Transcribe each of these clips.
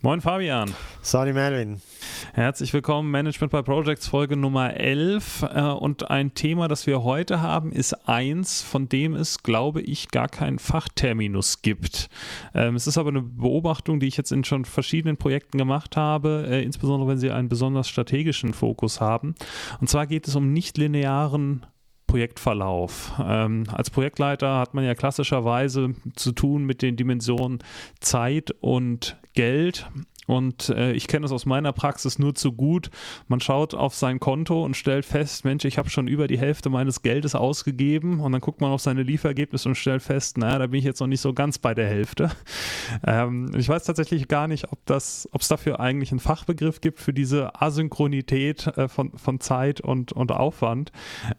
Moin Fabian. Sali Melvin. Herzlich willkommen, Management by Projects Folge Nummer 11. Äh, und ein Thema, das wir heute haben, ist eins, von dem es, glaube ich, gar keinen Fachterminus gibt. Ähm, es ist aber eine Beobachtung, die ich jetzt in schon verschiedenen Projekten gemacht habe, äh, insbesondere wenn sie einen besonders strategischen Fokus haben. Und zwar geht es um nichtlinearen Projektverlauf. Ähm, als Projektleiter hat man ja klassischerweise zu tun mit den Dimensionen Zeit und Geld. Und äh, ich kenne das aus meiner Praxis nur zu gut. Man schaut auf sein Konto und stellt fest, Mensch, ich habe schon über die Hälfte meines Geldes ausgegeben. Und dann guckt man auf seine Lieferergebnisse und stellt fest, naja, da bin ich jetzt noch nicht so ganz bei der Hälfte. Ähm, ich weiß tatsächlich gar nicht, ob es dafür eigentlich einen Fachbegriff gibt für diese Asynchronität äh, von, von Zeit und, und Aufwand.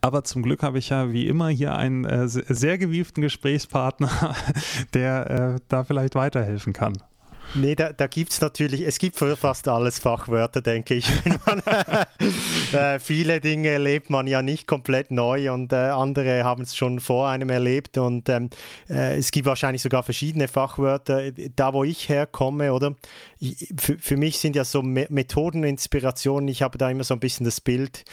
Aber zum Glück habe ich ja wie immer hier einen äh, sehr gewieften Gesprächspartner, der äh, da vielleicht weiterhelfen kann. Nee, da, da gibt es natürlich, es gibt für fast alles Fachwörter, denke ich. Man, äh, viele Dinge erlebt man ja nicht komplett neu und äh, andere haben es schon vor einem erlebt und ähm, äh, es gibt wahrscheinlich sogar verschiedene Fachwörter. Da, wo ich herkomme, oder? Für, für mich sind ja so Me Methoden, Inspirationen, ich habe da immer so ein bisschen das Bild,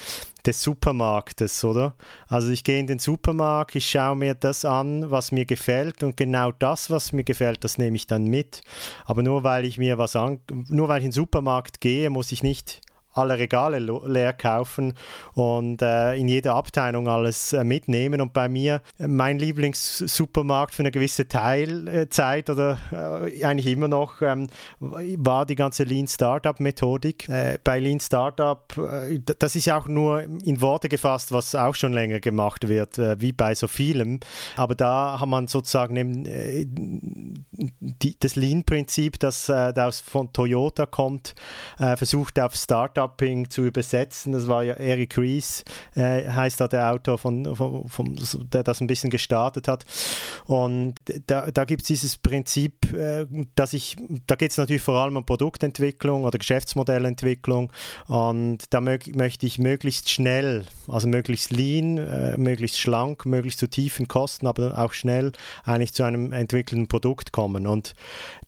des Supermarktes, oder? Also ich gehe in den Supermarkt, ich schaue mir das an, was mir gefällt und genau das, was mir gefällt, das nehme ich dann mit. Aber nur weil ich mir was an, nur weil ich in den Supermarkt gehe, muss ich nicht alle Regale leer kaufen und äh, in jeder Abteilung alles äh, mitnehmen. Und bei mir, äh, mein Lieblingssupermarkt für eine gewisse Teilzeit oder äh, eigentlich immer noch, ähm, war die ganze Lean Startup Methodik. Äh, bei Lean Startup, äh, das ist auch nur in Worte gefasst, was auch schon länger gemacht wird, wie bei so vielem. Aber da hat man sozusagen die, das Lean-Prinzip, das, das von Toyota kommt, versucht auf Startup Shopping zu übersetzen. Das war ja Eric Ries, äh, heißt da der Autor, von, von, von, der das ein bisschen gestartet hat. Und da, da gibt es dieses Prinzip, äh, dass ich, da geht es natürlich vor allem um Produktentwicklung oder Geschäftsmodellentwicklung. Und da mö möchte ich möglichst schnell, also möglichst lean, äh, möglichst schlank, möglichst zu tiefen Kosten, aber auch schnell eigentlich zu einem entwickelten Produkt kommen. Und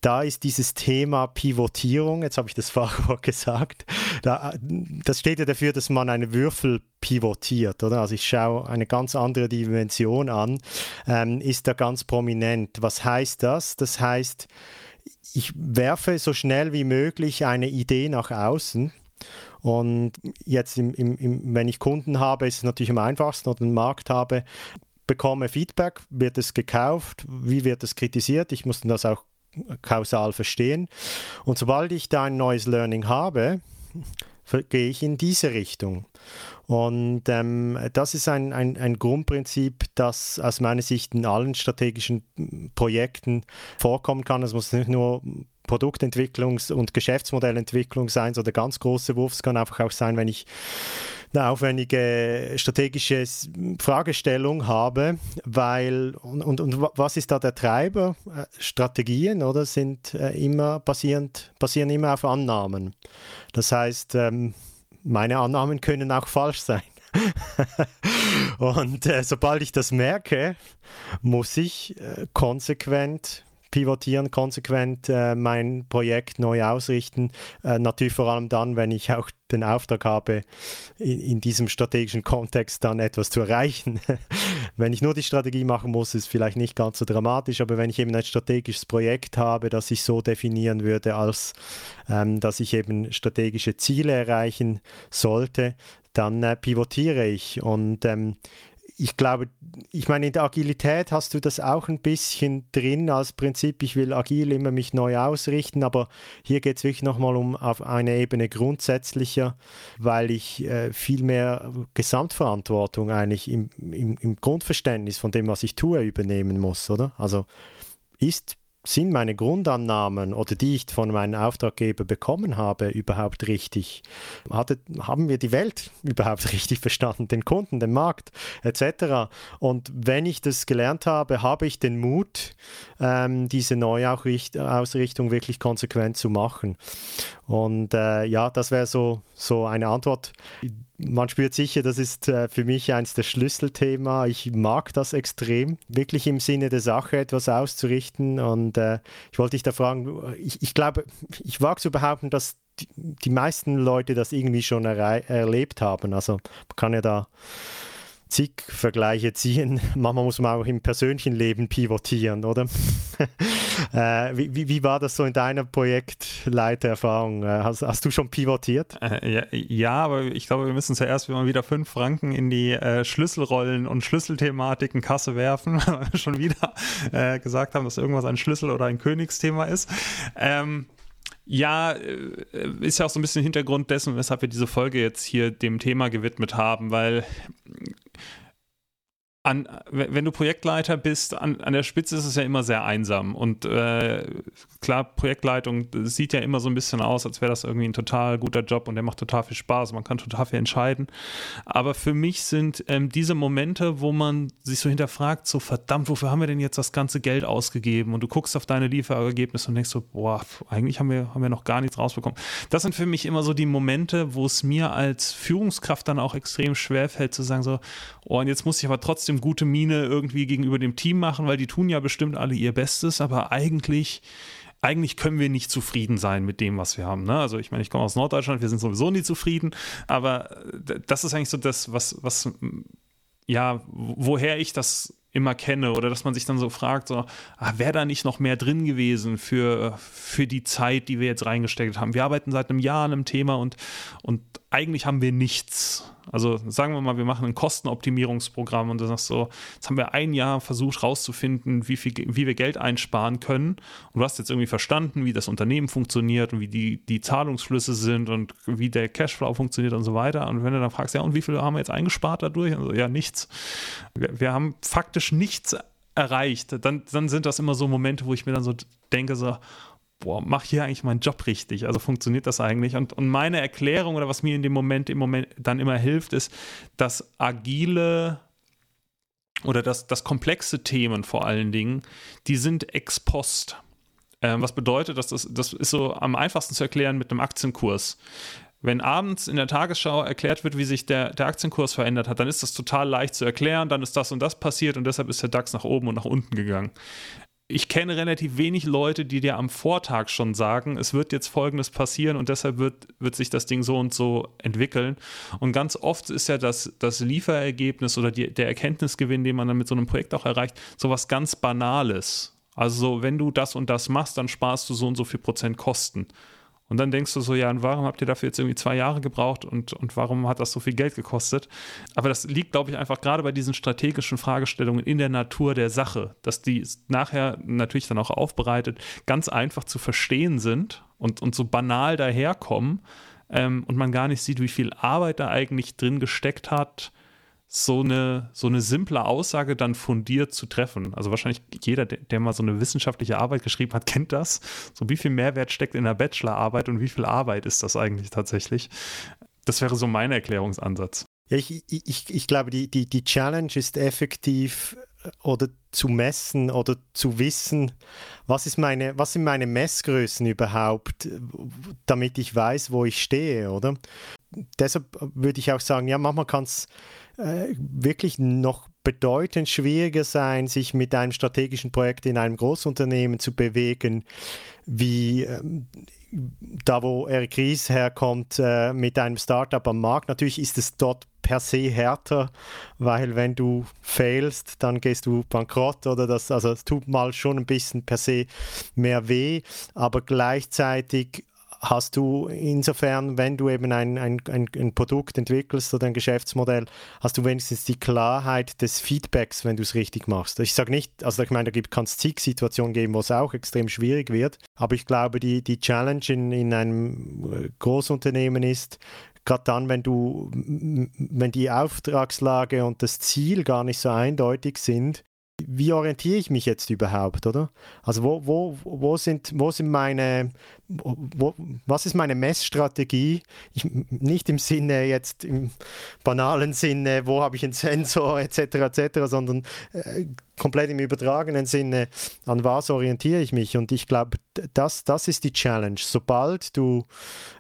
da ist dieses Thema Pivotierung, jetzt habe ich das Fachwort gesagt, da, das steht ja dafür, dass man einen Würfel pivotiert, oder? Also ich schaue eine ganz andere Dimension an, ähm, ist da ganz prominent. Was heißt das? Das heißt, ich werfe so schnell wie möglich eine Idee nach außen. Und jetzt, im, im, im, wenn ich Kunden habe, ist es natürlich am einfachsten oder einen Markt habe, bekomme Feedback, wird es gekauft, wie wird es kritisiert, ich muss das auch kausal verstehen. Und sobald ich da ein neues Learning habe, gehe ich in diese Richtung. Und ähm, das ist ein, ein, ein, Grundprinzip, das aus meiner Sicht in allen strategischen Projekten vorkommen kann. Es muss nicht nur Produktentwicklungs- und Geschäftsmodellentwicklung sein, sondern der ganz große Wurf. Es kann einfach auch sein, wenn ich eine aufwendige strategische Fragestellung habe, weil und, und, und was ist da der Treiber? Äh, Strategien oder sind äh, immer basierend, basieren immer auf Annahmen. Das heißt, ähm, meine Annahmen können auch falsch sein. und äh, sobald ich das merke, muss ich äh, konsequent pivotieren, konsequent äh, mein Projekt neu ausrichten. Äh, natürlich vor allem dann, wenn ich auch den Auftrag habe, in, in diesem strategischen Kontext dann etwas zu erreichen. wenn ich nur die Strategie machen muss, ist vielleicht nicht ganz so dramatisch, aber wenn ich eben ein strategisches Projekt habe, das ich so definieren würde, als ähm, dass ich eben strategische Ziele erreichen sollte, dann äh, pivotiere ich. Und ähm, ich glaube, ich meine, in der Agilität hast du das auch ein bisschen drin als Prinzip. Ich will agil immer mich neu ausrichten, aber hier geht es wirklich nochmal um auf eine Ebene grundsätzlicher, weil ich äh, viel mehr Gesamtverantwortung eigentlich im, im, im Grundverständnis von dem, was ich tue, übernehmen muss, oder? Also ist sind meine Grundannahmen oder die ich von meinem Auftraggeber bekommen habe, überhaupt richtig? Hatte, haben wir die Welt überhaupt richtig verstanden, den Kunden, den Markt etc.? Und wenn ich das gelernt habe, habe ich den Mut, ähm, diese Neuausrichtung wirklich konsequent zu machen. Und äh, ja, das wäre so, so eine Antwort. Man spürt sicher, das ist äh, für mich eines der Schlüsselthema. Ich mag das extrem, wirklich im Sinne der Sache etwas auszurichten. Und äh, ich wollte dich da fragen, ich, ich glaube, ich wage zu behaupten, dass die, die meisten Leute das irgendwie schon erlebt haben. Also man kann ja da zig Vergleiche ziehen. Manchmal muss man auch im persönlichen Leben pivotieren, oder? äh, wie, wie, war das so in deiner Projektleitererfahrung? Äh, hast, hast, du schon pivotiert? Äh, ja, ja, aber ich glaube, wir müssen zuerst mal wieder fünf Franken in die äh, Schlüsselrollen und Schlüsselthematiken Kasse werfen, weil wir schon wieder äh, gesagt haben, dass irgendwas ein Schlüssel oder ein Königsthema ist. Ähm, ja, äh, ist ja auch so ein bisschen Hintergrund dessen, weshalb wir diese Folge jetzt hier dem Thema gewidmet haben, weil an, wenn du Projektleiter bist, an, an der Spitze ist es ja immer sehr einsam. Und äh, klar, Projektleitung sieht ja immer so ein bisschen aus, als wäre das irgendwie ein total guter Job und der macht total viel Spaß. Man kann total viel entscheiden. Aber für mich sind ähm, diese Momente, wo man sich so hinterfragt, so verdammt, wofür haben wir denn jetzt das ganze Geld ausgegeben? Und du guckst auf deine Lieferergebnisse und denkst so, boah, eigentlich haben wir, haben wir noch gar nichts rausbekommen. Das sind für mich immer so die Momente, wo es mir als Führungskraft dann auch extrem schwer fällt zu sagen so, oh, und jetzt muss ich aber trotzdem gute Miene irgendwie gegenüber dem Team machen, weil die tun ja bestimmt alle ihr Bestes, aber eigentlich eigentlich können wir nicht zufrieden sein mit dem, was wir haben. Ne? Also ich meine, ich komme aus Norddeutschland, wir sind sowieso nie zufrieden, aber das ist eigentlich so das, was, was ja, woher ich das immer kenne oder dass man sich dann so fragt, so, ah, wäre da nicht noch mehr drin gewesen für, für die Zeit, die wir jetzt reingesteckt haben. Wir arbeiten seit einem Jahr an einem Thema und, und eigentlich haben wir nichts. Also sagen wir mal, wir machen ein Kostenoptimierungsprogramm und du sagst so, jetzt haben wir ein Jahr versucht rauszufinden, wie, viel, wie wir Geld einsparen können. Und du hast jetzt irgendwie verstanden, wie das Unternehmen funktioniert und wie die, die Zahlungsflüsse sind und wie der Cashflow funktioniert und so weiter. Und wenn du dann fragst, ja, und wie viel haben wir jetzt eingespart dadurch? Also, ja, nichts. Wir, wir haben faktisch nichts erreicht. Dann, dann sind das immer so Momente, wo ich mir dann so denke, so, boah, mach hier eigentlich meinen Job richtig? Also funktioniert das eigentlich? Und, und meine Erklärung oder was mir in dem Moment im Moment dann immer hilft, ist, dass agile oder dass, dass komplexe Themen vor allen Dingen, die sind ex post. Ähm, was bedeutet, dass das, das ist so am einfachsten zu erklären mit einem Aktienkurs. Wenn abends in der Tagesschau erklärt wird, wie sich der, der Aktienkurs verändert hat, dann ist das total leicht zu erklären, dann ist das und das passiert und deshalb ist der DAX nach oben und nach unten gegangen ich kenne relativ wenig Leute, die dir am Vortag schon sagen, es wird jetzt Folgendes passieren und deshalb wird, wird sich das Ding so und so entwickeln. Und ganz oft ist ja das, das Lieferergebnis oder die, der Erkenntnisgewinn, den man dann mit so einem Projekt auch erreicht, sowas ganz Banales. Also wenn du das und das machst, dann sparst du so und so viel Prozent Kosten. Und dann denkst du so, ja, und warum habt ihr dafür jetzt irgendwie zwei Jahre gebraucht und, und warum hat das so viel Geld gekostet? Aber das liegt, glaube ich, einfach gerade bei diesen strategischen Fragestellungen in der Natur der Sache, dass die nachher natürlich dann auch aufbereitet ganz einfach zu verstehen sind und, und so banal daherkommen ähm, und man gar nicht sieht, wie viel Arbeit da eigentlich drin gesteckt hat so eine, so eine simple Aussage dann fundiert zu treffen. Also wahrscheinlich jeder, der, mal so eine wissenschaftliche Arbeit geschrieben hat, kennt das. So wie viel Mehrwert steckt in der Bachelorarbeit und wie viel Arbeit ist das eigentlich tatsächlich? Das wäre so mein Erklärungsansatz. Ja, ich, ich, ich glaube, die, die, die Challenge ist effektiv äh, oder zu messen oder zu wissen, was, ist meine, was sind meine Messgrößen überhaupt, damit ich weiß, wo ich stehe, oder? Deshalb würde ich auch sagen, ja, manchmal kann es äh, wirklich noch bedeutend schwieriger sein, sich mit einem strategischen Projekt in einem Großunternehmen zu bewegen, wie ähm, da, wo Eric Ries herkommt, äh, mit einem Startup am Markt. Natürlich ist es dort per se härter, weil wenn du failst, dann gehst du bankrott oder das, also es tut mal schon ein bisschen per se mehr weh, aber gleichzeitig hast du insofern, wenn du eben ein, ein, ein, ein, Produkt entwickelst oder ein Geschäftsmodell, hast du wenigstens die Klarheit des Feedbacks, wenn du es richtig machst. Ich sage nicht, also ich meine, da kann es zig Situationen geben, wo es auch extrem schwierig wird, aber ich glaube, die, die Challenge in, in einem äh, Großunternehmen ist, gerade dann, wenn du, wenn die Auftragslage und das Ziel gar nicht so eindeutig sind, wie orientiere ich mich jetzt überhaupt, oder? Also wo, wo, wo, sind, wo sind meine, wo, was ist meine Messstrategie? Ich, nicht im Sinne jetzt im banalen Sinne, wo habe ich einen Sensor etc. etc., sondern äh, komplett im übertragenen Sinne, an was orientiere ich mich? Und ich glaube, das, das ist die Challenge. Sobald du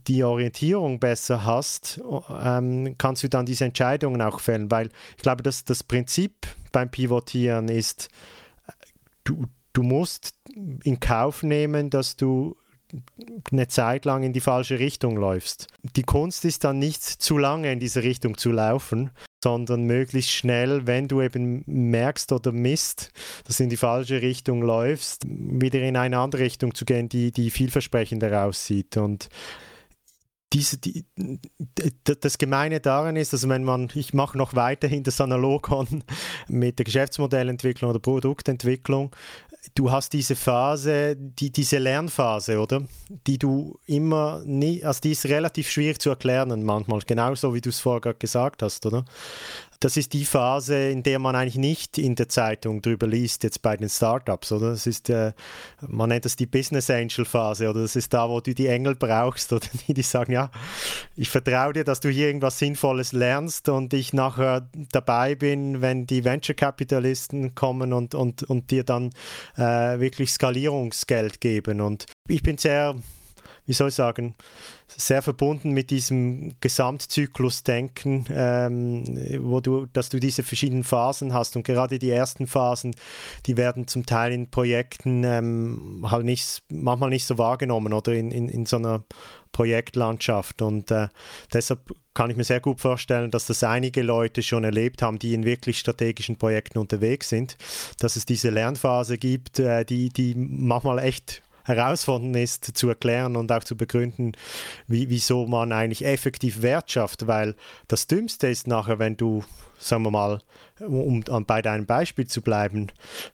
die Orientierung besser hast, ähm, kannst du dann diese Entscheidungen auch fällen, weil ich glaube, dass das Prinzip beim Pivotieren ist, du, du musst in Kauf nehmen, dass du eine Zeit lang in die falsche Richtung läufst. Die Kunst ist dann nicht zu lange in diese Richtung zu laufen, sondern möglichst schnell, wenn du eben merkst oder misst, dass du in die falsche Richtung läufst, wieder in eine andere Richtung zu gehen, die, die vielversprechender aussieht. Und diese, die, das Gemeine daran ist, dass wenn man, ich mache noch weiterhin das Analogon mit der Geschäftsmodellentwicklung oder Produktentwicklung, du hast diese Phase, die, diese Lernphase, oder? Die du immer nie, also die ist relativ schwierig zu erklären manchmal, genauso wie du es vorher gesagt hast, oder? Das ist die Phase, in der man eigentlich nicht in der Zeitung drüber liest, jetzt bei den Startups, oder? Das ist, äh, man nennt das die Business Angel Phase, oder das ist da, wo du die Engel brauchst, oder die, die sagen, ja, ich vertraue dir, dass du hier irgendwas Sinnvolles lernst und ich nachher dabei bin, wenn die Venture Capitalisten kommen und, und, und dir dann äh, wirklich Skalierungsgeld geben. Und ich bin sehr, wie soll ich sagen, sehr verbunden mit diesem Gesamtzyklus-Denken, ähm, wo du, dass du diese verschiedenen Phasen hast. Und gerade die ersten Phasen, die werden zum Teil in Projekten ähm, halt nicht, manchmal nicht so wahrgenommen oder in, in, in so einer Projektlandschaft. Und äh, deshalb kann ich mir sehr gut vorstellen, dass das einige Leute schon erlebt haben, die in wirklich strategischen Projekten unterwegs sind, dass es diese Lernphase gibt, äh, die, die manchmal echt herausfordernd ist zu erklären und auch zu begründen, wie, wieso man eigentlich effektiv Wert schafft, weil das Dümmste ist nachher, wenn du, sagen wir mal, um, um bei deinem Beispiel zu bleiben,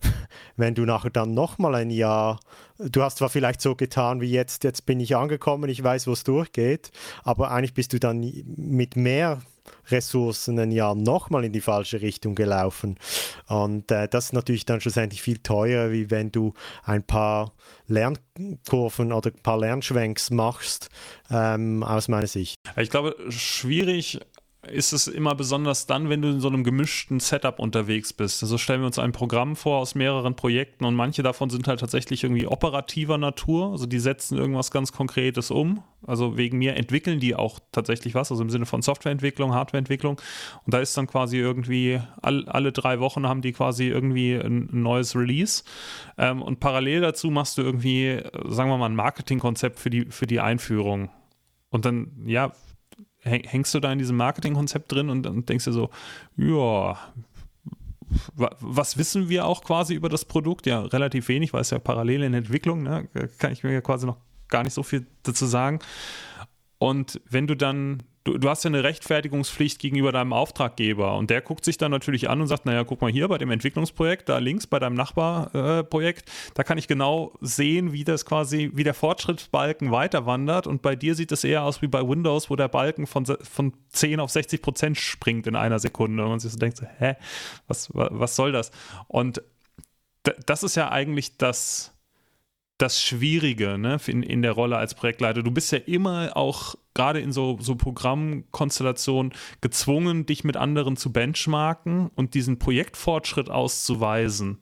wenn du nachher dann nochmal ein Jahr, du hast zwar vielleicht so getan wie jetzt, jetzt bin ich angekommen, ich weiß, wo es durchgeht, aber eigentlich bist du dann mit mehr Ressourcen ein Jahr nochmal in die falsche Richtung gelaufen. Und äh, das ist natürlich dann schlussendlich viel teurer, wie wenn du ein paar Lernkurven oder ein paar Lernschwenks machst, ähm, aus meiner Sicht. Ich glaube, schwierig ist es immer besonders dann, wenn du in so einem gemischten Setup unterwegs bist. Also stellen wir uns ein Programm vor aus mehreren Projekten und manche davon sind halt tatsächlich irgendwie operativer Natur. Also die setzen irgendwas ganz Konkretes um. Also wegen mir entwickeln die auch tatsächlich was, also im Sinne von Softwareentwicklung, Hardwareentwicklung. Und da ist dann quasi irgendwie all, alle drei Wochen haben die quasi irgendwie ein, neues Release. Ähm, und parallel dazu machst du irgendwie, sagen wir mal, ein Marketingkonzept für die, für die Einführung. Und dann, ja, hängst du da in diesem Marketingkonzept drin und, und denkst dir so, ja, was wissen wir auch quasi über das Produkt? Ja, relativ wenig, weil es ja parallel in Entwicklung, ne? kann ich mir ja quasi noch gar nicht so viel dazu sagen. Und wenn du dann du, du hast ja eine Rechtfertigungspflicht gegenüber deinem Auftraggeber und der guckt sich dann natürlich an und sagt, naja, guck mal hier bei dem Entwicklungsprojekt, da links bei deinem Nachbarprojekt, äh, da kann ich genau sehen, wie das quasi, wie der Fortschrittsbalken weiter wandert und bei dir sieht es eher aus wie bei Windows, wo der Balken von, von 10 auf 60 Prozent springt in einer Sekunde und man sich so denkt, hä, was, was soll das? Und das ist ja eigentlich das, das Schwierige ne, in, in der Rolle als Projektleiter. Du bist ja immer auch gerade in so, so Programmkonstellationen gezwungen, dich mit anderen zu benchmarken und diesen Projektfortschritt auszuweisen.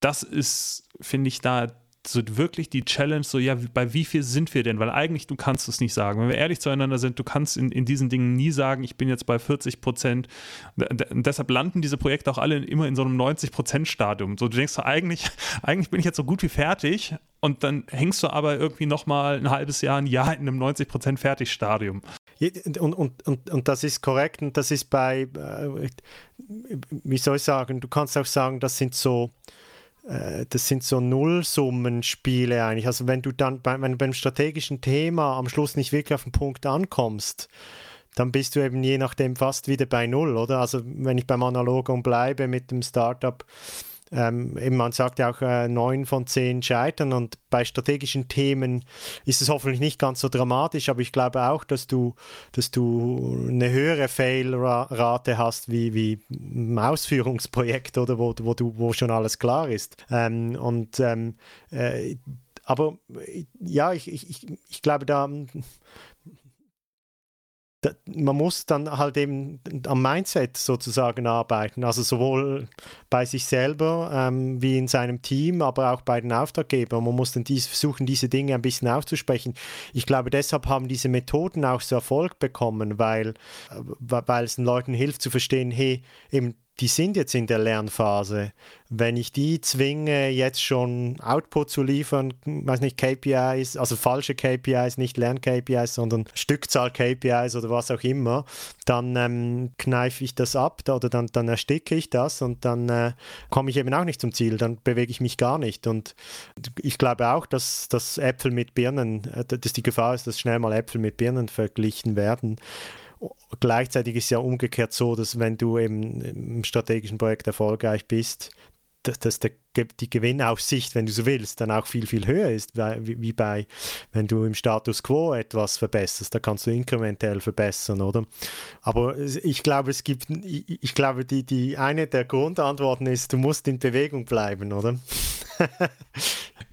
Das ist, finde ich, da so wirklich die Challenge, so ja, bei wie viel sind wir denn? Weil eigentlich du kannst es nicht sagen. Wenn wir ehrlich zueinander sind, du kannst in, in diesen Dingen nie sagen, ich bin jetzt bei 40 Prozent. Deshalb landen diese Projekte auch alle immer in so einem 90 Prozent Stadium. So, du denkst eigentlich, eigentlich bin ich jetzt so gut wie fertig und dann hängst du aber irgendwie nochmal ein halbes Jahr, ein Jahr in einem 90 Prozent Fertigstadium. Und, und, und, und das ist korrekt und das ist bei, äh, wie soll ich sagen, du kannst auch sagen, das sind so das sind so Nullsummenspiele eigentlich. Also wenn du dann bei, wenn beim strategischen Thema am Schluss nicht wirklich auf den Punkt ankommst, dann bist du eben je nachdem fast wieder bei Null, oder? Also wenn ich beim Analogon bleibe mit dem Startup, ähm, eben man sagt ja auch äh, neun von zehn scheitern und bei strategischen Themen ist es hoffentlich nicht ganz so dramatisch, aber ich glaube auch, dass du, dass du eine höhere Fail-Rate hast wie, wie im Ausführungsprojekt oder wo, wo, du, wo schon alles klar ist. Ähm, und ähm, äh, aber ja, ich, ich, ich glaube, da man muss dann halt eben am Mindset sozusagen arbeiten, also sowohl bei sich selber ähm, wie in seinem Team, aber auch bei den Auftraggebern. Man muss dann dies, versuchen, diese Dinge ein bisschen auszusprechen. Ich glaube, deshalb haben diese Methoden auch so Erfolg bekommen, weil, äh, weil es den Leuten hilft zu verstehen, hey, eben die sind jetzt in der Lernphase. Wenn ich die zwinge, jetzt schon Output zu liefern, weiß nicht, KPIs, also falsche KPIs, nicht Lern-KPIs, sondern Stückzahl-KPIs oder was auch immer, dann ähm, kneife ich das ab oder dann, dann ersticke ich das und dann äh, komme ich eben auch nicht zum Ziel, dann bewege ich mich gar nicht. Und ich glaube auch, dass, dass Äpfel mit Birnen, äh, dass die Gefahr ist, dass schnell mal Äpfel mit Birnen verglichen werden. Gleichzeitig ist es ja umgekehrt so, dass wenn du eben im strategischen Projekt erfolgreich bist, dass, der, die Gewinnaussicht, wenn du so willst, dann auch viel, viel höher ist, wie, wie bei, wenn du im Status quo etwas verbesserst, da kannst du inkrementell verbessern, oder? Aber ich glaube, es gibt, ich glaube, die, die eine der Grundantworten ist, du musst in Bewegung bleiben, oder?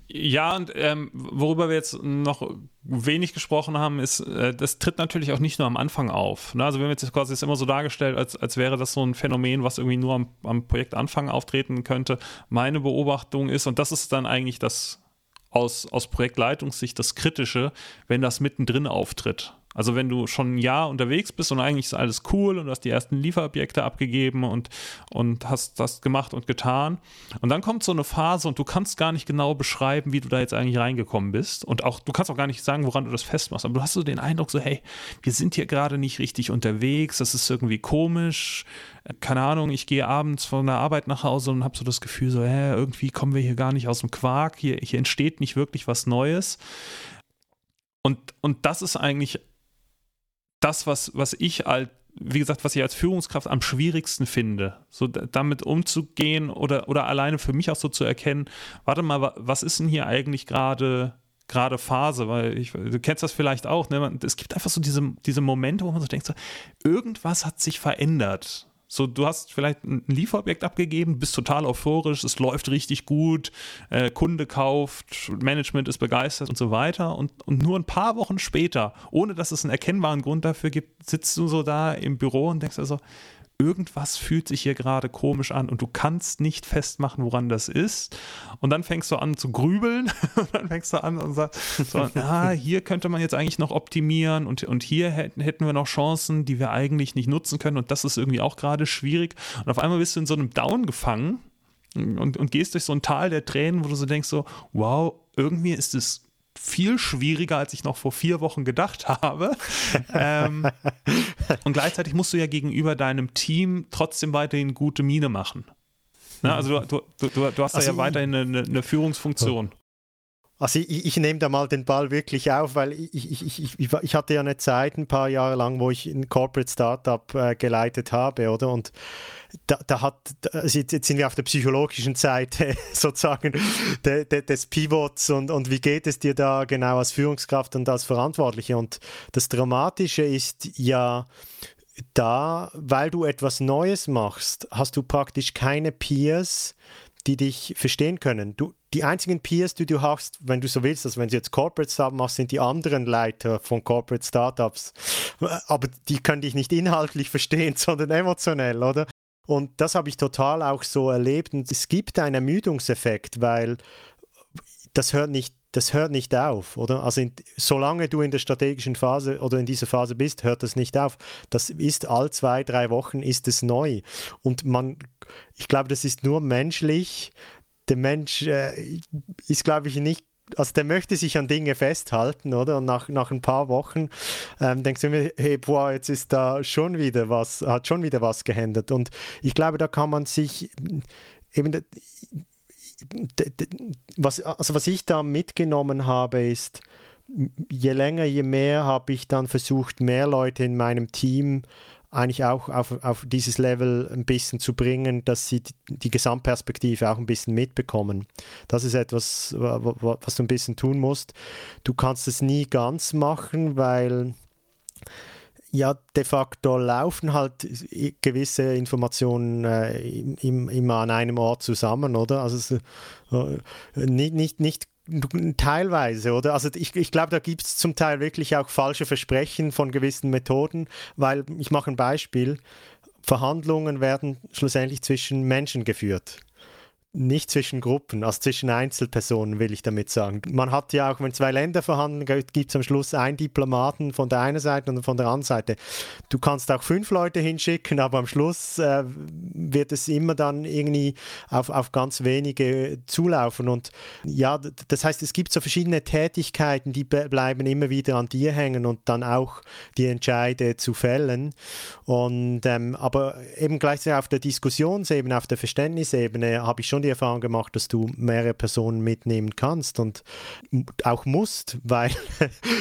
Ja, und ähm, worüber wir jetzt noch wenig gesprochen haben, ist, äh, das tritt natürlich auch nicht nur am Anfang auf. Ne? Also wir haben jetzt quasi immer so dargestellt, als, als wäre das so ein Phänomen, was irgendwie nur am, am Projektanfang auftreten könnte. Meine Beobachtung ist, und das ist dann eigentlich das aus, aus Projektleitungssicht das Kritische, wenn das mittendrin auftritt. Also wenn du schon ein Jahr unterwegs bist und eigentlich ist alles cool und du hast die ersten Lieferobjekte abgegeben und, und hast das gemacht und getan. Und dann kommt so eine Phase und du kannst gar nicht genau beschreiben, wie du da jetzt eigentlich reingekommen bist. Und auch, du kannst auch gar nicht sagen, woran du das festmachst. Aber du hast so den Eindruck, so, hey, wir sind hier gerade nicht richtig unterwegs, das ist irgendwie komisch. Keine Ahnung, ich gehe abends von der Arbeit nach Hause und habe so das Gefühl, so, hä, irgendwie kommen wir hier gar nicht aus dem Quark, hier, hier entsteht nicht wirklich was Neues. Und, und das ist eigentlich das, was, was ich als wie gesagt, was ich als Führungskraft am schwierigsten finde, so damit umzugehen oder, oder alleine für mich auch so zu erkennen, warte mal, was ist denn hier eigentlich gerade gerade Phase, weil ich, du kennst das vielleicht auch, ne? es gibt einfach so diese, diese Momente, wo man so denkt, so, irgendwas hat sich verändert. So, du hast vielleicht ein Lieferobjekt abgegeben, bist total euphorisch, es läuft richtig gut, äh, Kunde kauft, Management ist begeistert und so weiter. Und, und nur ein paar Wochen später, ohne dass es einen erkennbaren Grund dafür gibt, sitzt du so da im Büro und denkst also, irgendwas fühlt sich hier gerade komisch an und du kannst nicht festmachen, woran das ist. Und dann fängst du an zu grübeln und dann fängst du an und sagst, so, ah, hier könnte man jetzt eigentlich noch optimieren und, und hier hätten, hätten wir noch Chancen, die wir eigentlich nicht nutzen können und das ist irgendwie auch gerade schwierig. Und auf einmal bist du in so einem Down gefangen und, und gehst durch so ein Tal der Tränen, wo du so denkst so, wow, irgendwie ist es viel schwieriger, als ich noch vor vier Wochen gedacht habe. ähm, und gleichzeitig musst du ja gegenüber deinem Team trotzdem weiterhin gute Miene machen. Na, also du, du, du, du hast also ja weiterhin eine, eine Führungsfunktion. Also ich, ich, nehme da mal den Ball wirklich auf, weil ich, ich, ich, hatte ja eine Zeit, ein paar Jahre lang, wo ich ein Corporate Startup äh, geleitet habe, oder? Und da, da hat, also jetzt sind wir auf der psychologischen Seite sozusagen de, de, des Pivots und, und wie geht es dir da genau als Führungskraft und als Verantwortliche? Und das Dramatische ist ja, da, weil du etwas Neues machst, hast du praktisch keine Peers, die dich verstehen können. Du, die einzigen Peers, die du hast, wenn du so willst, also wenn du jetzt Corporate Startup machst, sind die anderen Leiter von Corporate Startups. Aber die können dich nicht inhaltlich verstehen, sondern emotionell, oder? Und das habe ich total auch so erlebt. Und es gibt einen Ermüdungseffekt, weil das hört nicht, das hört nicht auf, oder? Also in, solange du in der strategischen Phase oder in dieser Phase bist, hört das nicht auf. Das ist all zwei, drei Wochen ist es neu. Und man, ich glaube, das ist nur menschlich. Der Mensch äh, ist, glaube ich, nicht also der möchte sich an Dinge festhalten, oder? Und nach, nach ein paar Wochen ähm, denkst du mir, hey, boah, jetzt ist da schon wieder was, hat schon wieder was geändert. Und ich glaube, da kann man sich eben, was, also was ich da mitgenommen habe, ist, je länger, je mehr habe ich dann versucht, mehr Leute in meinem Team eigentlich auch auf, auf dieses Level ein bisschen zu bringen, dass sie die, die Gesamtperspektive auch ein bisschen mitbekommen. Das ist etwas, was du ein bisschen tun musst. Du kannst es nie ganz machen, weil ja, de facto laufen halt gewisse Informationen äh, im, immer an einem Ort zusammen, oder? Also äh, nicht, nicht, nicht Teilweise, oder? Also ich, ich glaube, da gibt es zum Teil wirklich auch falsche Versprechen von gewissen Methoden, weil ich mache ein Beispiel. Verhandlungen werden schlussendlich zwischen Menschen geführt nicht zwischen Gruppen, also zwischen Einzelpersonen, will ich damit sagen. Man hat ja auch, wenn zwei Länder verhandeln, gibt es am Schluss einen Diplomaten von der einen Seite und von der anderen Seite. Du kannst auch fünf Leute hinschicken, aber am Schluss äh, wird es immer dann irgendwie auf, auf ganz wenige zulaufen. Und ja, das heißt, es gibt so verschiedene Tätigkeiten, die bleiben immer wieder an dir hängen und dann auch die Entscheide zu fällen. Und ähm, aber eben gleichzeitig auf der Diskussionsebene, auf der Verständnisebene habe ich schon die Erfahrung gemacht, dass du mehrere Personen mitnehmen kannst und auch musst, weil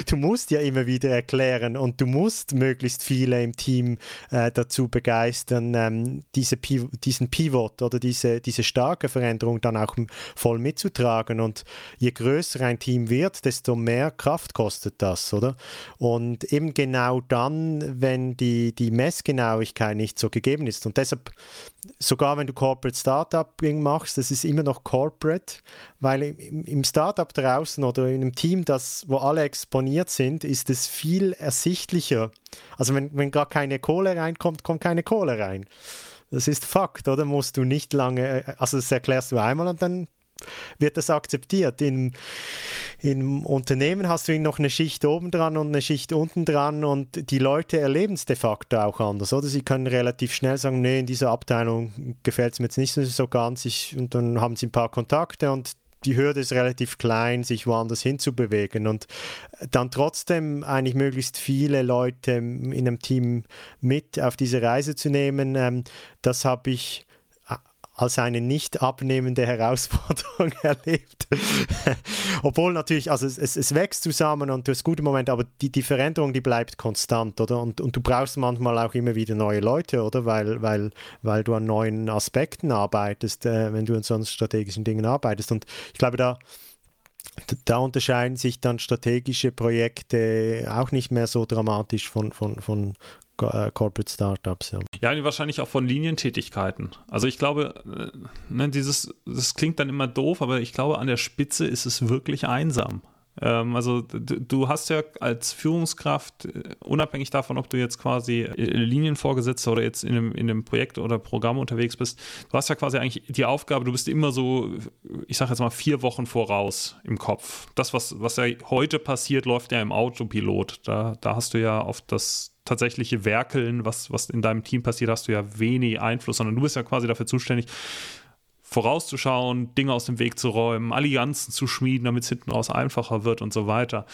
du musst ja immer wieder erklären und du musst möglichst viele im Team äh, dazu begeistern, ähm, diese Piv diesen Pivot oder diese, diese starke Veränderung dann auch voll mitzutragen. Und je größer ein Team wird, desto mehr Kraft kostet das, oder? Und eben genau dann, wenn die, die Messgenauigkeit nicht so gegeben ist. Und deshalb, sogar wenn du Corporate Startup machst, machst, das ist immer noch Corporate, weil im, im Startup draußen oder in einem Team, das, wo alle exponiert sind, ist es viel ersichtlicher. Also wenn, wenn gar keine Kohle reinkommt, kommt keine Kohle rein. Das ist Fakt, oder? Musst du nicht lange, äh, also das erklärst du einmal und dann wird das akzeptiert. In, Im Unternehmen hast du noch eine Schicht oben dran und eine Schicht unten dran und die Leute erleben es de facto auch anders, oder? Sie können relativ schnell sagen, nee, in dieser Abteilung gefällt es mir jetzt nicht so ganz ich, und dann haben sie ein paar Kontakte und die Hürde ist relativ klein, sich woanders hinzubewegen und dann trotzdem eigentlich möglichst viele Leute in einem Team mit auf diese Reise zu nehmen, ähm, das habe ich als eine nicht abnehmende Herausforderung erlebt. Obwohl natürlich, also es, es, wächst zusammen und du hast gute Momente, aber die, die Veränderung, die bleibt konstant, oder? Und, und du brauchst manchmal auch immer wieder neue Leute, oder? Weil, weil, weil du an neuen Aspekten arbeitest, äh, wenn du an sonst strategischen Dingen arbeitest. Und ich glaube, da da unterscheiden sich dann strategische Projekte auch nicht mehr so dramatisch von, von, von Corporate Startups. Ja. ja, wahrscheinlich auch von Linientätigkeiten. Also ich glaube, äh, ne, dieses, das klingt dann immer doof, aber ich glaube, an der Spitze ist es wirklich einsam. Ähm, also du hast ja als Führungskraft, äh, unabhängig davon, ob du jetzt quasi Linienvorgesetzter oder jetzt in einem, in einem Projekt oder Programm unterwegs bist, du hast ja quasi eigentlich die Aufgabe, du bist immer so, ich sage jetzt mal, vier Wochen voraus im Kopf. Das, was, was ja heute passiert, läuft ja im Autopilot. Da, da hast du ja auf das tatsächliche Werkeln, was, was in deinem Team passiert, hast du ja wenig Einfluss, sondern du bist ja quasi dafür zuständig, vorauszuschauen, Dinge aus dem Weg zu räumen, Allianzen zu schmieden, damit es hinten raus einfacher wird und so weiter.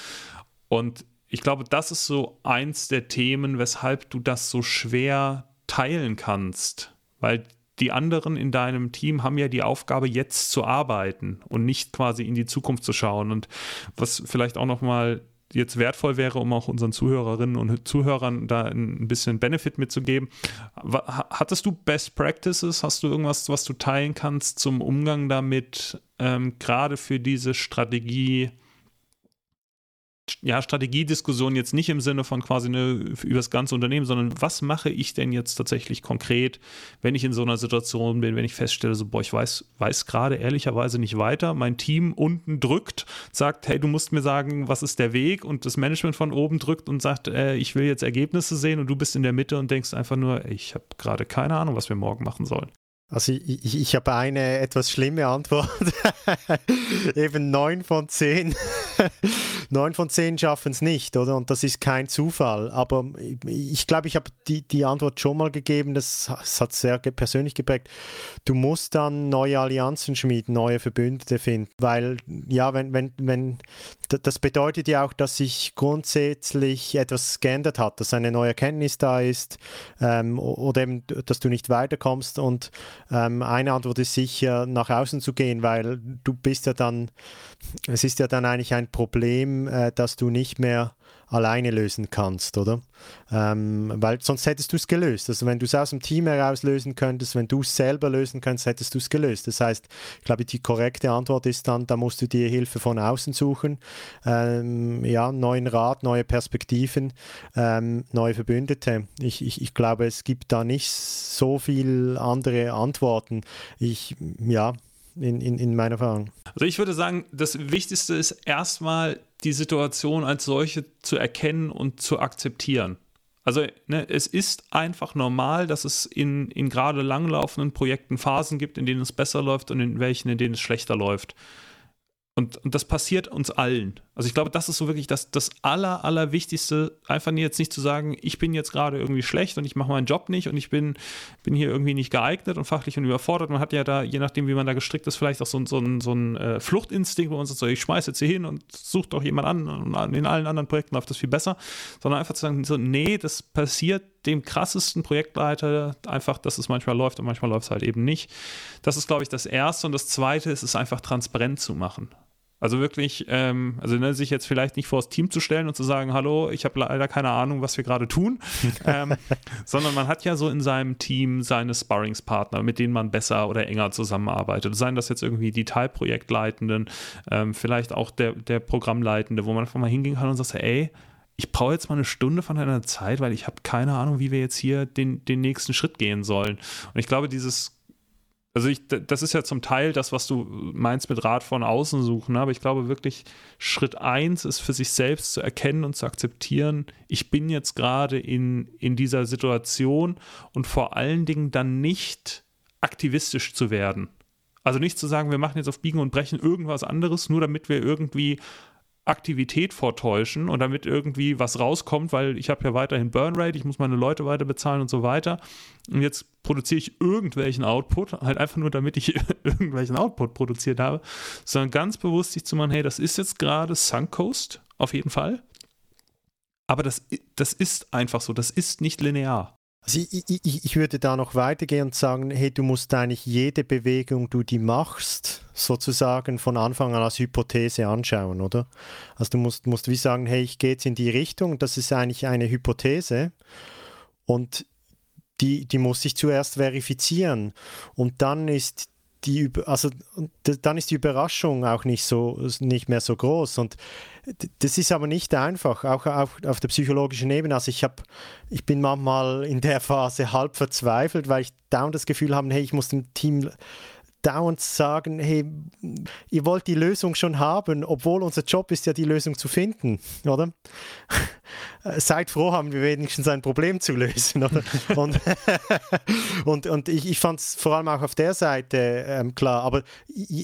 Und ich glaube, das ist so eins der Themen, weshalb du das so schwer teilen kannst, weil die anderen in deinem Team haben ja die Aufgabe, jetzt zu arbeiten und nicht quasi in die Zukunft zu schauen. Und was vielleicht auch nochmal jetzt wertvoll wäre, um auch unseren Zuhörerinnen und Zuhörern da ein bisschen Benefit mitzugeben. Hattest du Best Practices? Hast du irgendwas, was du teilen kannst zum Umgang damit, ähm, gerade für diese Strategie? Ja, Strategiediskussion jetzt nicht im Sinne von quasi eine, über das ganze Unternehmen, sondern was mache ich denn jetzt tatsächlich konkret, wenn ich in so einer Situation bin, wenn ich feststelle, so, boah, ich weiß, weiß gerade ehrlicherweise nicht weiter, mein Team unten drückt, sagt, hey, du musst mir sagen, was ist der Weg und das Management von oben drückt und sagt, äh, ich will jetzt Ergebnisse sehen und du bist in der Mitte und denkst einfach nur, ich habe gerade keine Ahnung, was wir morgen machen sollen. Also ich, ich, ich habe eine etwas schlimme Antwort. Eben neun von zehn. neun von zehn schaffen es nicht, oder? Und das ist kein Zufall. Aber ich glaube, ich habe die, die Antwort schon mal gegeben. Das, das hat sehr persönlich geprägt. Du musst dann neue Allianzen schmieden, neue Verbündete finden. Weil, ja, wenn, wenn, wenn, das bedeutet ja auch, dass sich grundsätzlich etwas geändert hat, dass eine neue Erkenntnis da ist ähm, oder eben, dass du nicht weiterkommst und ähm, eine Antwort ist sicher, nach außen zu gehen, weil du bist ja dann, es ist ja dann eigentlich ein Problem, äh, dass du nicht mehr alleine lösen kannst, oder? Ähm, weil sonst hättest du es gelöst. Also wenn du es aus dem Team heraus lösen könntest, wenn du es selber lösen könntest, hättest du es gelöst. Das heißt, ich glaube, die korrekte Antwort ist dann, da musst du dir Hilfe von außen suchen. Ähm, ja, neuen Rat, neue Perspektiven, ähm, neue Verbündete. Ich, ich, ich glaube, es gibt da nicht so viele andere Antworten. Ich, ja, in, in, in meiner Erfahrung. Also ich würde sagen, das Wichtigste ist erstmal die Situation als solche zu erkennen und zu akzeptieren. Also ne, es ist einfach normal, dass es in, in gerade langlaufenden Projekten Phasen gibt, in denen es besser läuft und in welchen, in denen es schlechter läuft. Und, und, das passiert uns allen. Also ich glaube, das ist so wirklich das, das Aller, Allerwichtigste, einfach jetzt nicht zu sagen, ich bin jetzt gerade irgendwie schlecht und ich mache meinen Job nicht und ich bin, bin hier irgendwie nicht geeignet und fachlich und überfordert. Man hat ja da, je nachdem, wie man da gestrickt ist, vielleicht auch so, so, so einen äh, Fluchtinstinkt, wo man sagt, so, ich schmeiße jetzt hier hin und suche doch jemand an und in allen anderen Projekten läuft das viel besser. Sondern einfach zu sagen, so, nee, das passiert dem krassesten Projektleiter einfach, dass es manchmal läuft und manchmal läuft es halt eben nicht. Das ist, glaube ich, das Erste. Und das Zweite ist es einfach transparent zu machen. Also wirklich, ähm, also ne, sich jetzt vielleicht nicht vor das Team zu stellen und zu sagen, hallo, ich habe leider keine Ahnung, was wir gerade tun, ähm, sondern man hat ja so in seinem Team seine Sparringspartner, mit denen man besser oder enger zusammenarbeitet. Seien das jetzt irgendwie die Teilprojektleitenden, ähm, vielleicht auch der, der Programmleitende, wo man einfach mal hingehen kann und sagt, ey, ich brauche jetzt mal eine Stunde von deiner Zeit, weil ich habe keine Ahnung, wie wir jetzt hier den, den nächsten Schritt gehen sollen. Und ich glaube, dieses also ich, das ist ja zum Teil das, was du meinst mit Rat von außen suchen, ne? aber ich glaube wirklich, Schritt eins ist für sich selbst zu erkennen und zu akzeptieren, ich bin jetzt gerade in, in dieser Situation und vor allen Dingen dann nicht aktivistisch zu werden. Also nicht zu sagen, wir machen jetzt auf Biegen und Brechen irgendwas anderes, nur damit wir irgendwie Aktivität vortäuschen und damit irgendwie was rauskommt, weil ich habe ja weiterhin Burnrate, ich muss meine Leute weiter bezahlen und so weiter. Und jetzt produziere ich irgendwelchen Output, halt einfach nur, damit ich irgendwelchen Output produziert habe, sondern ganz bewusst sich zu machen, hey, das ist jetzt gerade Suncoast, auf jeden Fall. Aber das, das ist einfach so, das ist nicht linear. Also ich, ich, ich, würde da noch weitergehen und sagen, hey, du musst eigentlich jede Bewegung, du die machst, sozusagen von Anfang an als Hypothese anschauen, oder? Also du musst, musst wie sagen, hey, ich gehe jetzt in die Richtung, das ist eigentlich eine Hypothese und die, die muss ich zuerst verifizieren und dann ist die, also dann ist die Überraschung auch nicht so nicht mehr so groß und das ist aber nicht einfach, auch auf, auf der psychologischen Ebene. Also ich habe, ich bin manchmal in der Phase halb verzweifelt, weil ich dauernd das Gefühl habe, hey, ich muss dem Team dauernd sagen, hey, ihr wollt die Lösung schon haben, obwohl unser Job ist ja die Lösung zu finden, oder? Seid froh, haben wir wenigstens ein Problem zu lösen, oder? Und, und, und ich, ich fand es vor allem auch auf der Seite ähm, klar, aber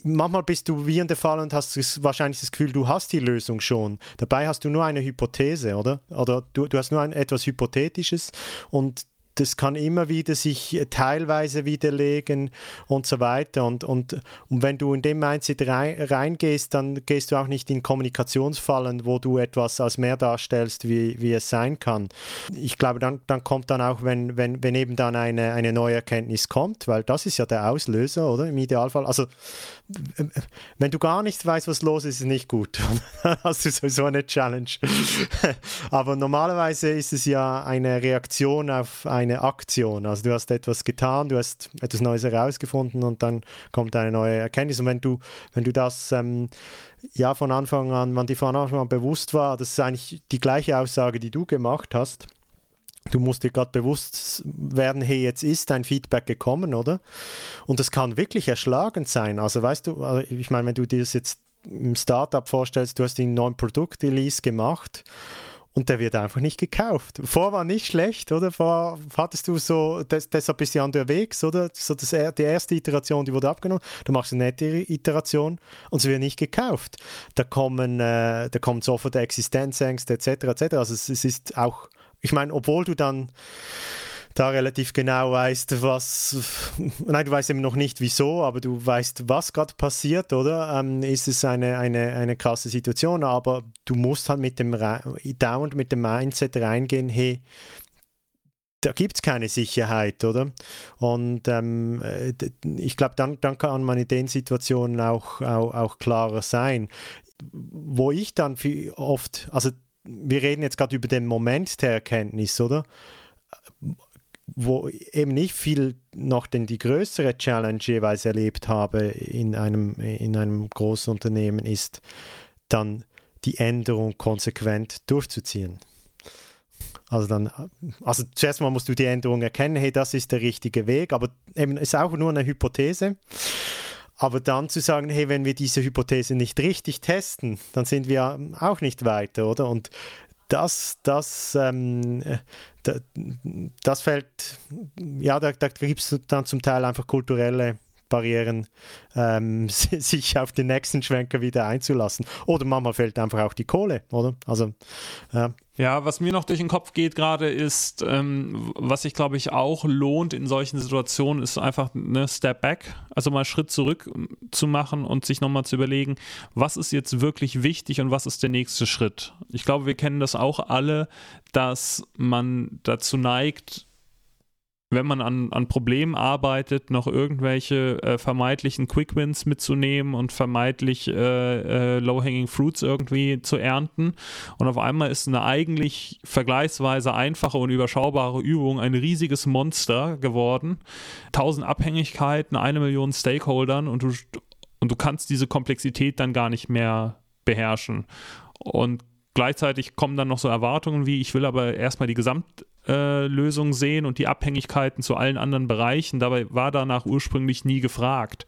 manchmal bist du wie in der Fall und hast wahrscheinlich das Gefühl, du hast die Lösung schon. Dabei hast du nur eine Hypothese, oder? Oder du, du hast nur ein, etwas Hypothetisches und das kann immer wieder sich teilweise widerlegen und so weiter. Und, und, und wenn du in dem Mindset rein, reingehst, dann gehst du auch nicht in Kommunikationsfallen, wo du etwas als mehr darstellst, wie, wie es sein kann. Ich glaube, dann, dann kommt dann auch, wenn, wenn, wenn eben dann eine, eine neue Erkenntnis kommt, weil das ist ja der Auslöser, oder? Im Idealfall. Also, wenn du gar nicht weißt, was los ist, ist es nicht gut. Dann hast du sowieso eine Challenge. Aber normalerweise ist es ja eine Reaktion auf eine eine Aktion. Also du hast etwas getan, du hast etwas Neues herausgefunden und dann kommt eine neue Erkenntnis. Und wenn du, wenn du das ähm, ja von Anfang an, man dir von Anfang an bewusst war, das ist eigentlich die gleiche Aussage, die du gemacht hast. Du musst dir gerade bewusst werden, hey, jetzt ist dein Feedback gekommen, oder? Und das kann wirklich erschlagend sein. Also weißt du, also ich meine, wenn du dir das jetzt im Startup vorstellst, du hast den neuen Produkt-Release gemacht und der wird einfach nicht gekauft. Vor war nicht schlecht, oder? Vor hattest du so, des, deshalb bist du unterwegs, oder? So das, die erste Iteration, die wurde abgenommen. Du machst eine nette Iteration und sie wird nicht gekauft. Da kommen, äh, da kommen sofort Existenzängste etc. etc. Also es, es ist auch, ich meine, obwohl du dann da relativ genau weißt, was, nein, du weißt eben noch nicht wieso, aber du weißt, was gerade passiert, oder? Ähm, ist es eine, eine, eine krasse Situation, aber du musst halt mit dem, dauernd mit dem Mindset reingehen, hey, da gibt es keine Sicherheit, oder? Und ähm, äh, ich glaube, dann, dann kann man in den Situationen auch, auch, auch klarer sein. Wo ich dann oft, also wir reden jetzt gerade über den Moment der Erkenntnis, oder? Wo eben nicht viel noch denn die größere Challenge jeweils erlebt habe in einem, in einem großen Unternehmen ist, dann die Änderung konsequent durchzuziehen. Also dann, also zuerst mal musst du die Änderung erkennen, hey, das ist der richtige Weg, aber eben ist auch nur eine Hypothese. Aber dann zu sagen, hey, wenn wir diese Hypothese nicht richtig testen, dann sind wir auch nicht weiter, oder? Und das, das, ähm, das fällt, ja, da, da gibt es dann zum Teil einfach kulturelle Barrieren, ähm, sich auf den nächsten Schwenker wieder einzulassen. Oder manchmal fällt einfach auch die Kohle, oder? Also, ja. Ja, was mir noch durch den Kopf geht gerade ist, ähm, was sich, glaube ich, auch lohnt in solchen Situationen, ist einfach eine Step Back, also mal Schritt zurück ähm, zu machen und sich nochmal zu überlegen, was ist jetzt wirklich wichtig und was ist der nächste Schritt. Ich glaube, wir kennen das auch alle, dass man dazu neigt, wenn man an, an Problemen arbeitet, noch irgendwelche äh, vermeintlichen Quick Wins mitzunehmen und vermeintlich äh, äh, Low-Hanging Fruits irgendwie zu ernten. Und auf einmal ist eine eigentlich vergleichsweise einfache und überschaubare Übung ein riesiges Monster geworden. Tausend Abhängigkeiten, eine Million Stakeholdern und du, und du kannst diese Komplexität dann gar nicht mehr beherrschen. Und gleichzeitig kommen dann noch so Erwartungen wie, ich will aber erstmal die Gesamt Lösung sehen und die Abhängigkeiten zu allen anderen Bereichen. Dabei war danach ursprünglich nie gefragt.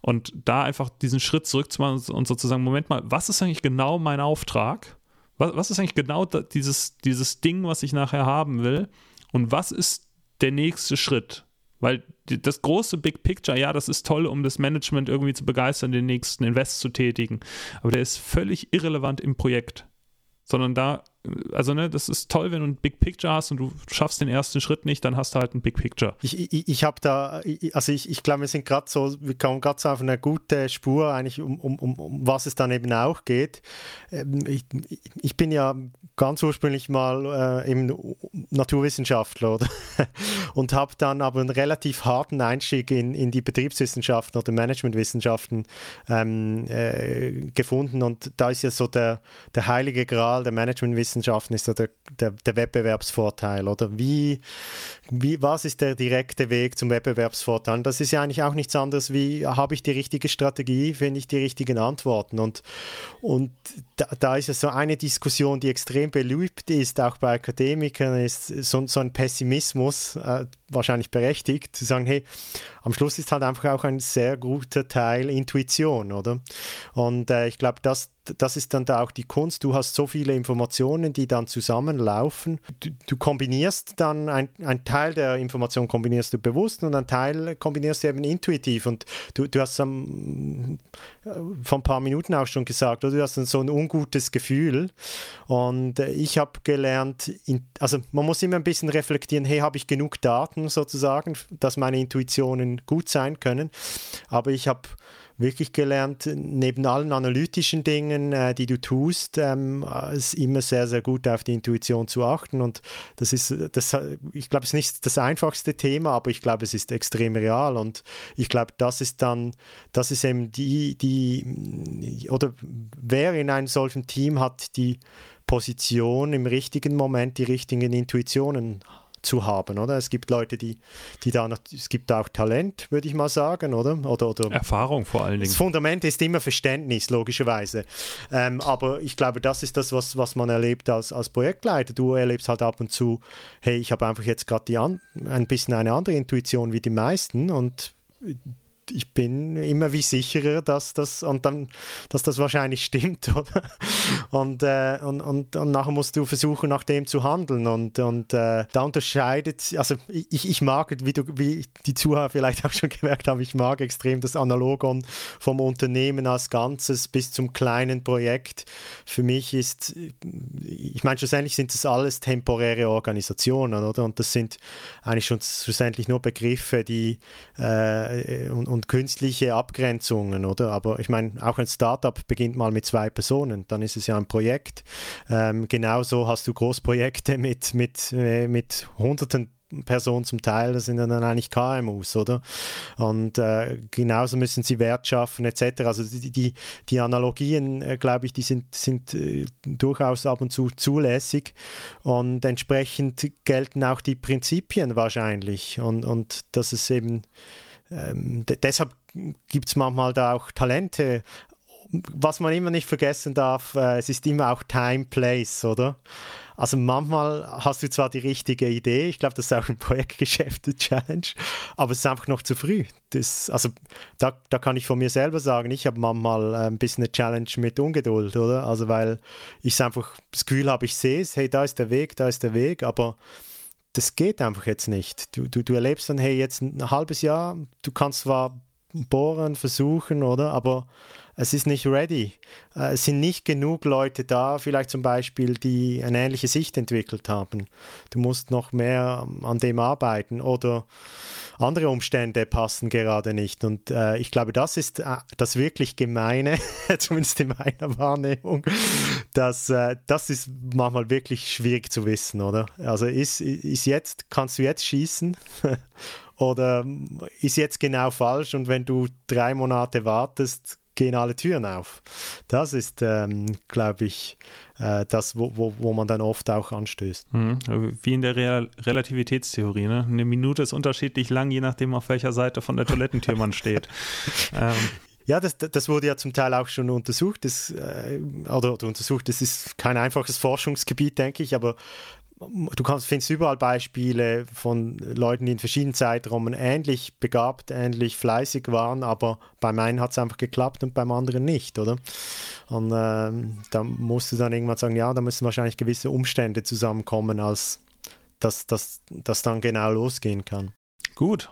Und da einfach diesen Schritt zurückzumachen und sozusagen, Moment mal, was ist eigentlich genau mein Auftrag? Was, was ist eigentlich genau dieses, dieses Ding, was ich nachher haben will? Und was ist der nächste Schritt? Weil das große Big Picture, ja, das ist toll, um das Management irgendwie zu begeistern, den nächsten Invest zu tätigen. Aber der ist völlig irrelevant im Projekt. Sondern da also ne, das ist toll, wenn du ein Big Picture hast und du schaffst den ersten Schritt nicht, dann hast du halt ein Big Picture. Ich, ich, ich habe da, also ich, ich glaube, wir sind gerade so, wir kommen gerade so auf eine gute Spur eigentlich, um, um, um, um was es dann eben auch geht. Ähm, ich, ich bin ja ganz ursprünglich mal äh, eben Naturwissenschaftler oder? und habe dann aber einen relativ harten Einstieg in, in die Betriebswissenschaften oder Managementwissenschaften ähm, äh, gefunden und da ist ja so der, der heilige Gral der Managementwissenschaften Wissenschaften ist so der, der, der, Wettbewerbsvorteil, oder? Wie, wie, was ist der direkte Weg zum Wettbewerbsvorteil? Das ist ja eigentlich auch nichts anderes wie, habe ich die richtige Strategie, finde ich die richtigen Antworten? Und, und da, da ist es so eine Diskussion, die extrem beliebt ist, auch bei Akademikern, ist so, so ein Pessimismus, äh, wahrscheinlich berechtigt, zu sagen, hey, am Schluss ist halt einfach auch ein sehr guter Teil Intuition, oder? Und äh, ich glaube, das, das ist dann da auch die Kunst. Du hast so viele Informationen, die dann zusammenlaufen. Du, du kombinierst dann ein, ein Teil der Information kombinierst du bewusst und ein Teil kombinierst du eben intuitiv. Und du, du hast am, vor ein paar Minuten auch schon gesagt, oder? du hast so ein ungutes Gefühl. Und äh, ich habe gelernt, also man muss immer ein bisschen reflektieren, hey, habe ich genug Daten sozusagen, dass meine Intuitionen gut sein können. Aber ich habe wirklich gelernt, neben allen analytischen Dingen, äh, die du tust, ähm, ist immer sehr, sehr gut auf die Intuition zu achten. Und das ist, das, ich glaube, es ist nicht das einfachste Thema, aber ich glaube, es ist extrem real. Und ich glaube, das ist dann, das ist eben die, die, oder wer in einem solchen Team hat die Position im richtigen Moment, die richtigen Intuitionen zu haben, oder? Es gibt Leute, die, die da, es gibt auch Talent, würde ich mal sagen, oder? oder, oder Erfahrung vor allen Dingen. Das Fundament ist immer Verständnis, logischerweise. Ähm, aber ich glaube, das ist das, was, was man erlebt als, als Projektleiter. Du erlebst halt ab und zu, hey, ich habe einfach jetzt gerade ein bisschen eine andere Intuition wie die meisten und ich bin immer wie sicherer, dass das und dann, dass das wahrscheinlich stimmt, oder? Und, äh, und, und, und nachher musst du versuchen, nach dem zu handeln. Und, und äh, da unterscheidet, also ich, ich mag, wie, du, wie die Zuhörer vielleicht auch schon gemerkt haben, ich mag extrem das Analogon vom Unternehmen als Ganzes bis zum kleinen Projekt. Für mich ist, ich meine, schlussendlich sind das alles temporäre Organisationen, oder? Und das sind eigentlich schon schlussendlich nur Begriffe, die äh, und, und und künstliche Abgrenzungen, oder? Aber ich meine, auch ein Startup beginnt mal mit zwei Personen, dann ist es ja ein Projekt. Ähm, genauso hast du Großprojekte mit, mit, äh, mit Hunderten Person zum Teil, das sind dann eigentlich KMUs, oder? Und äh, genauso müssen sie Wert schaffen, etc. Also die, die, die Analogien, äh, glaube ich, die sind, sind äh, durchaus ab und zu zulässig und entsprechend gelten auch die Prinzipien wahrscheinlich und, und dass es eben ähm, deshalb gibt es manchmal da auch Talente. Was man immer nicht vergessen darf, äh, es ist immer auch Time, Place, oder? Also manchmal hast du zwar die richtige Idee, ich glaube, das ist auch ein Projektgeschäft, eine Challenge, aber es ist einfach noch zu früh. Das, also da, da kann ich von mir selber sagen, ich habe manchmal äh, ein bisschen eine Challenge mit Ungeduld, oder? Also weil ich einfach das Gefühl habe, ich sehe es, hey, da ist der Weg, da ist der Weg, aber das geht einfach jetzt nicht. Du, du, du erlebst dann, hey, jetzt ein halbes Jahr, du kannst zwar bohren, versuchen, oder? Aber es ist nicht ready. Äh, es sind nicht genug Leute da, vielleicht zum Beispiel, die eine ähnliche Sicht entwickelt haben. Du musst noch mehr an dem arbeiten oder andere Umstände passen gerade nicht. Und äh, ich glaube, das ist äh, das wirklich Gemeine, zumindest in meiner Wahrnehmung, dass äh, das ist manchmal wirklich schwierig zu wissen, oder? Also ist, ist jetzt, kannst du jetzt schießen? Oder ist jetzt genau falsch und wenn du drei Monate wartest, gehen alle Türen auf. Das ist, ähm, glaube ich, äh, das, wo, wo, wo man dann oft auch anstößt. Mhm. Wie in der Real Relativitätstheorie. Ne? Eine Minute ist unterschiedlich lang, je nachdem, auf welcher Seite von der Toilettentür man steht. ähm. Ja, das, das wurde ja zum Teil auch schon untersucht. Das, äh, oder, oder untersucht, das ist kein einfaches Forschungsgebiet, denke ich, aber du kannst, findest überall Beispiele von Leuten, die in verschiedenen Zeiträumen ähnlich begabt, ähnlich fleißig waren, aber beim einen hat es einfach geklappt und beim anderen nicht, oder? Und ähm, da musst du dann irgendwann sagen, ja, da müssen wahrscheinlich gewisse Umstände zusammenkommen, als dass das dann genau losgehen kann. Gut,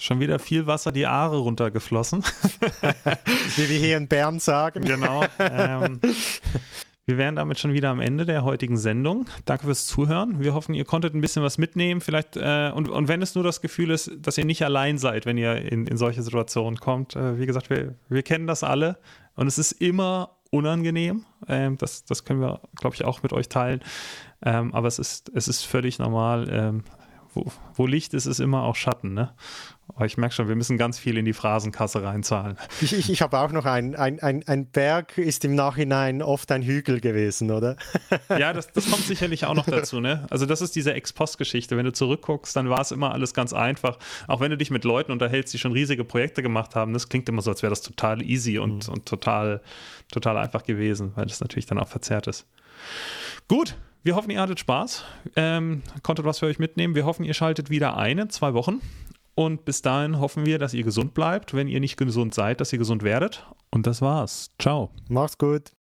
Schon wieder viel Wasser die Aare runtergeflossen. Wie wir hier in Bern sagen. Genau. Ähm, wir wären damit schon wieder am Ende der heutigen Sendung. Danke fürs Zuhören. Wir hoffen, ihr konntet ein bisschen was mitnehmen. Vielleicht, äh, und, und wenn es nur das Gefühl ist, dass ihr nicht allein seid, wenn ihr in, in solche Situationen kommt. Äh, wie gesagt, wir, wir kennen das alle und es ist immer unangenehm. Ähm, das, das können wir, glaube ich, auch mit euch teilen. Ähm, aber es ist, es ist völlig normal. Ähm, wo, wo, Licht ist, ist immer auch Schatten. Ne? Aber ich merke schon, wir müssen ganz viel in die Phrasenkasse reinzahlen. Ich, ich, ich habe auch noch ein, ein, ein, ein Berg ist im Nachhinein oft ein Hügel gewesen, oder? ja, das, das kommt sicherlich auch noch dazu. Ne? Also das ist diese Ex-Post-Geschichte. Wenn du zurückguckst, dann war es immer alles ganz einfach. Auch wenn du dich mit Leuten unterhältst, die schon riesige Projekte gemacht haben, das klingt immer so, als wäre das total easy und, mhm. und total, total einfach gewesen, weil das natürlich dann auch verzerrt ist. Gut, wir hoffen, ihr hattet Spaß, ähm, konntet was für euch mitnehmen. Wir hoffen, ihr schaltet wieder ein in zwei Wochen. Und bis dahin hoffen wir, dass ihr gesund bleibt. Wenn ihr nicht gesund seid, dass ihr gesund werdet. Und das war's. Ciao. Mach's gut.